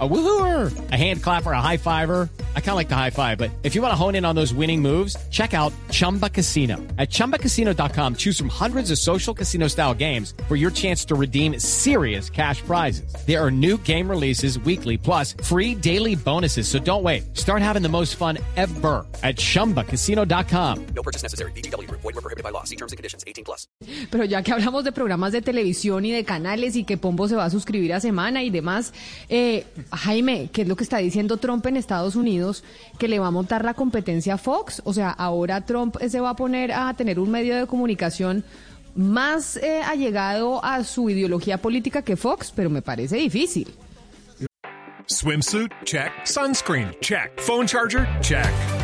A woohooer, a hand clapper, a high fiver. I kind of like the high five, but if you want to hone in on those winning moves, check out Chumba Casino. At ChumbaCasino.com, choose from hundreds of social casino style games for your chance to redeem serious cash prizes. There are new game releases weekly, plus free daily bonuses. So don't wait. Start having the most fun ever at ChumbaCasino.com. No purchase necessary. BGW. Void were prohibited by law. See terms and conditions. 18 plus. Pero ya que hablamos de programas de televisión y de canales y que Pombo se va a suscribir a semana y demás, eh, Jaime, ¿qué es lo que está diciendo Trump en Estados Unidos? Que le va a montar la competencia a Fox. O sea, ahora Trump se va a poner a tener un medio de comunicación más eh, allegado a su ideología política que Fox, pero me parece difícil. Swimsuit? Check. Sunscreen? Check. Phone charger? Check.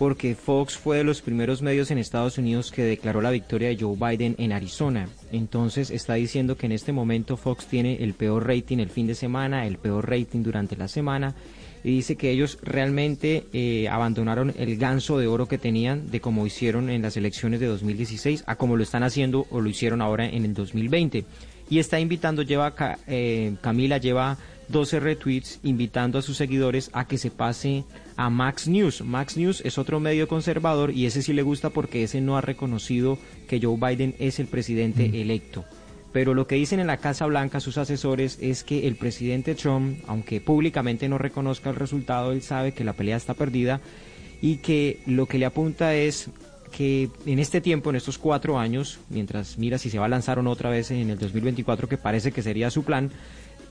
porque Fox fue de los primeros medios en Estados Unidos que declaró la victoria de Joe Biden en Arizona. Entonces está diciendo que en este momento Fox tiene el peor rating el fin de semana, el peor rating durante la semana. Y dice que ellos realmente eh, abandonaron el ganso de oro que tenían de como hicieron en las elecciones de 2016 a como lo están haciendo o lo hicieron ahora en el 2020. Y está invitando, lleva eh, Camila lleva 12 retweets invitando a sus seguidores a que se pase a Max News. Max News es otro medio conservador y ese sí le gusta porque ese no ha reconocido que Joe Biden es el presidente Mm. electo. Pero lo que dicen en la Casa Blanca sus asesores es que el presidente Trump, aunque públicamente no reconozca el resultado, él sabe que la pelea está perdida y que lo que le apunta es que en este tiempo, en estos cuatro años, mientras mira si se va a lanzar o no otra vez en el 2024, que parece que sería su plan,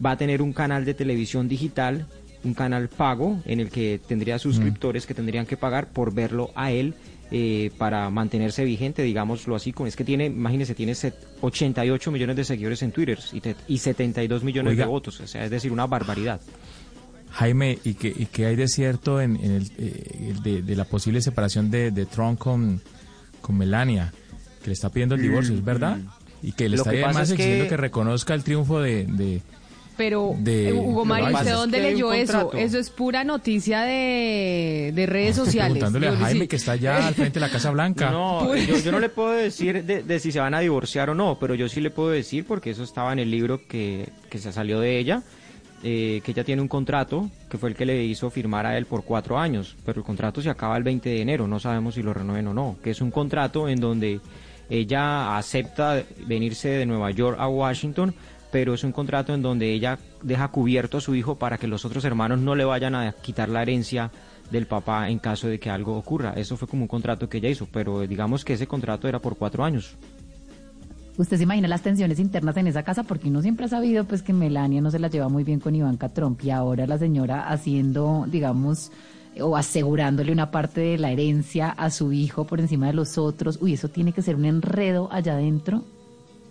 va a tener un canal de televisión digital, un canal pago, en el que tendría suscriptores que tendrían que pagar por verlo a él eh, para mantenerse vigente, digámoslo así. Con, es que tiene, imagínese, tiene set- 88 millones de seguidores en Twitter y, te- y 72 millones Oiga. de votos, o sea, es decir, una barbaridad. Jaime, ¿y qué, y qué hay de cierto en, en el, eh, de, de la posible separación de, de Trump con, con Melania? Que le está pidiendo el divorcio, ¿es verdad? Y que le está además es que- exigiendo que... reconozca el triunfo de... de- Pero, De- eh, Hugo Mario, ¿usted dónde leyó eso? Eso es pura noticia de, de redes Estoy sociales. preguntándole a Jaime, que está allá al frente de la Casa Blanca. No, Pues- yo, yo no le puedo decir de, de si se van a divorciar o no, pero yo sí le puedo decir, porque eso estaba en el libro que, que se salió de ella, eh, que ella tiene un contrato que fue el que le hizo firmar a él por cuatro años, pero el contrato se acaba el 20 de enero, no sabemos si lo renueven o no, que es un contrato en donde ella acepta venirse de Nueva York a Washington, pero es un contrato en donde ella deja cubierto a su hijo para que los otros hermanos no le vayan a quitar la herencia del papá en caso de que algo ocurra. Eso fue como un contrato que ella hizo, pero digamos que ese contrato era por cuatro años. ¿Usted se imagina las tensiones internas en esa casa? Porque uno siempre ha sabido pues que Melania no se la lleva muy bien con Ivanka Trump y ahora la señora haciendo, digamos, o asegurándole una parte de la herencia a su hijo por encima de los otros. Uy, eso tiene que ser un enredo allá adentro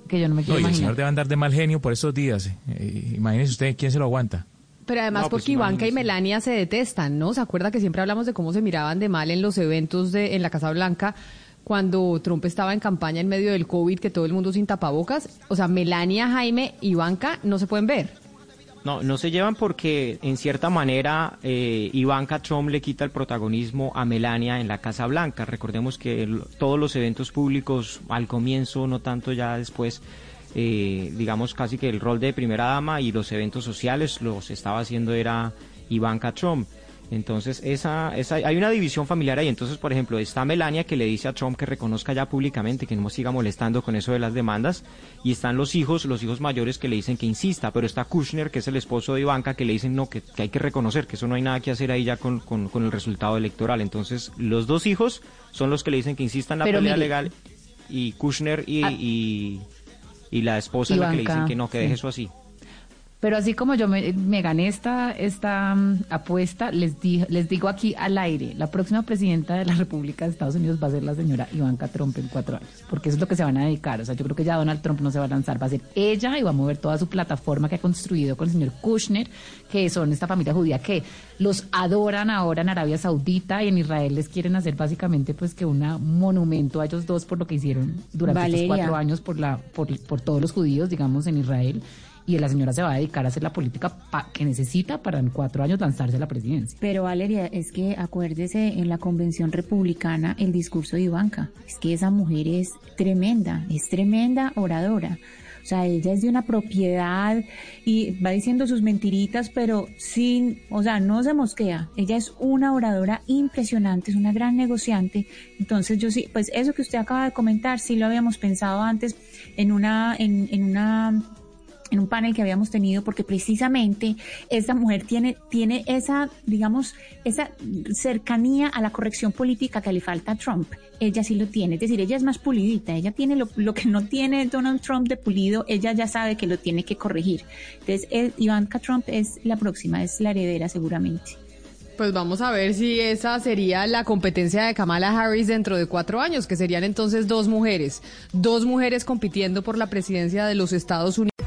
que yo no me No, quiero y el imaginar. señor debe andar de mal genio por estos días. eh. imagínese usted quién se lo aguanta. Pero además No, pues porque Ivanka y. Melania se detestan, ¿no? ¿Se acuerda que siempre hablamos de cómo se miraban de mal en los eventos de, en la Casa Blanca cuando Trump estaba en campaña en medio del COVID, que todo el mundo sin tapabocas? O sea, Melania, Jaime, Ivanka no se pueden ver. No, no se llevan porque en cierta manera eh, Ivanka Trump le quita el protagonismo a Melania en la Casa Blanca. Recordemos que todos los eventos públicos al comienzo, no tanto ya después, eh, digamos casi que el rol de primera dama y los eventos sociales los estaba haciendo era Ivanka Trump. Entonces, esa, esa, hay una división familiar ahí. Entonces, por ejemplo, está Melania que le dice a Trump que reconozca ya públicamente, que no siga molestando con eso de las demandas. Y están los hijos, los hijos mayores que le dicen que insista. Pero está Kushner, que es el esposo de Ivanka, que le dicen no, que, que hay que reconocer, que eso no hay nada que hacer ahí ya con, con, con el resultado electoral. Entonces, los dos hijos son los que le dicen que insista en la Pero pelea mire- legal. Y Kushner y, Ah. y, y la esposa es la que le dicen que no, que deje eso así. Pero así como yo me, me gané esta, esta mm, apuesta, les, di- les digo aquí al aire, la próxima presidenta de la República de Estados Unidos va a ser la señora Ivanka Trump en cuatro años, porque eso es lo que se van a dedicar. O sea, yo creo que ya Donald Trump no se va a lanzar, va a ser ella y va a mover toda su plataforma que ha construido con el señor Kushner, que son esta familia judía que los adoran ahora en Arabia Saudita y en Israel les quieren hacer básicamente pues que un monumento a ellos dos por lo que hicieron durante estos Valeria. cuatro años por, la, por, por todos los judíos, digamos, en Israel. Y la señora se va a dedicar a hacer la política pa- que necesita para en cuatro años lanzarse a la presidencia. Pero Valeria, es que acuérdese en la convención republicana el discurso de Ivanka. Es que esa mujer es tremenda, es tremenda oradora. O sea, ella es de una propiedad y va diciendo sus mentiritas, pero sin, o sea, no se mosquea. Ella es una oradora impresionante, es una gran negociante. Entonces yo sí, pues eso que usted acaba de comentar, sí lo habíamos pensado antes en una, en, en una en un panel que habíamos tenido porque precisamente esta mujer tiene tiene esa digamos esa cercanía a la corrección política que le falta a Trump. Ella sí lo tiene. Es decir ella es más pulidita. Ella tiene lo, lo que no tiene Donald Trump de pulido ella ya sabe que lo tiene que corregir. Entonces eh, Ivanka Trump es la próxima es la heredera seguramente. Pues vamos a ver si esa sería la competencia de Kamala Harris dentro de cuatro años, que serían entonces dos mujeres, dos mujeres compitiendo por la presidencia de los Estados Unidos.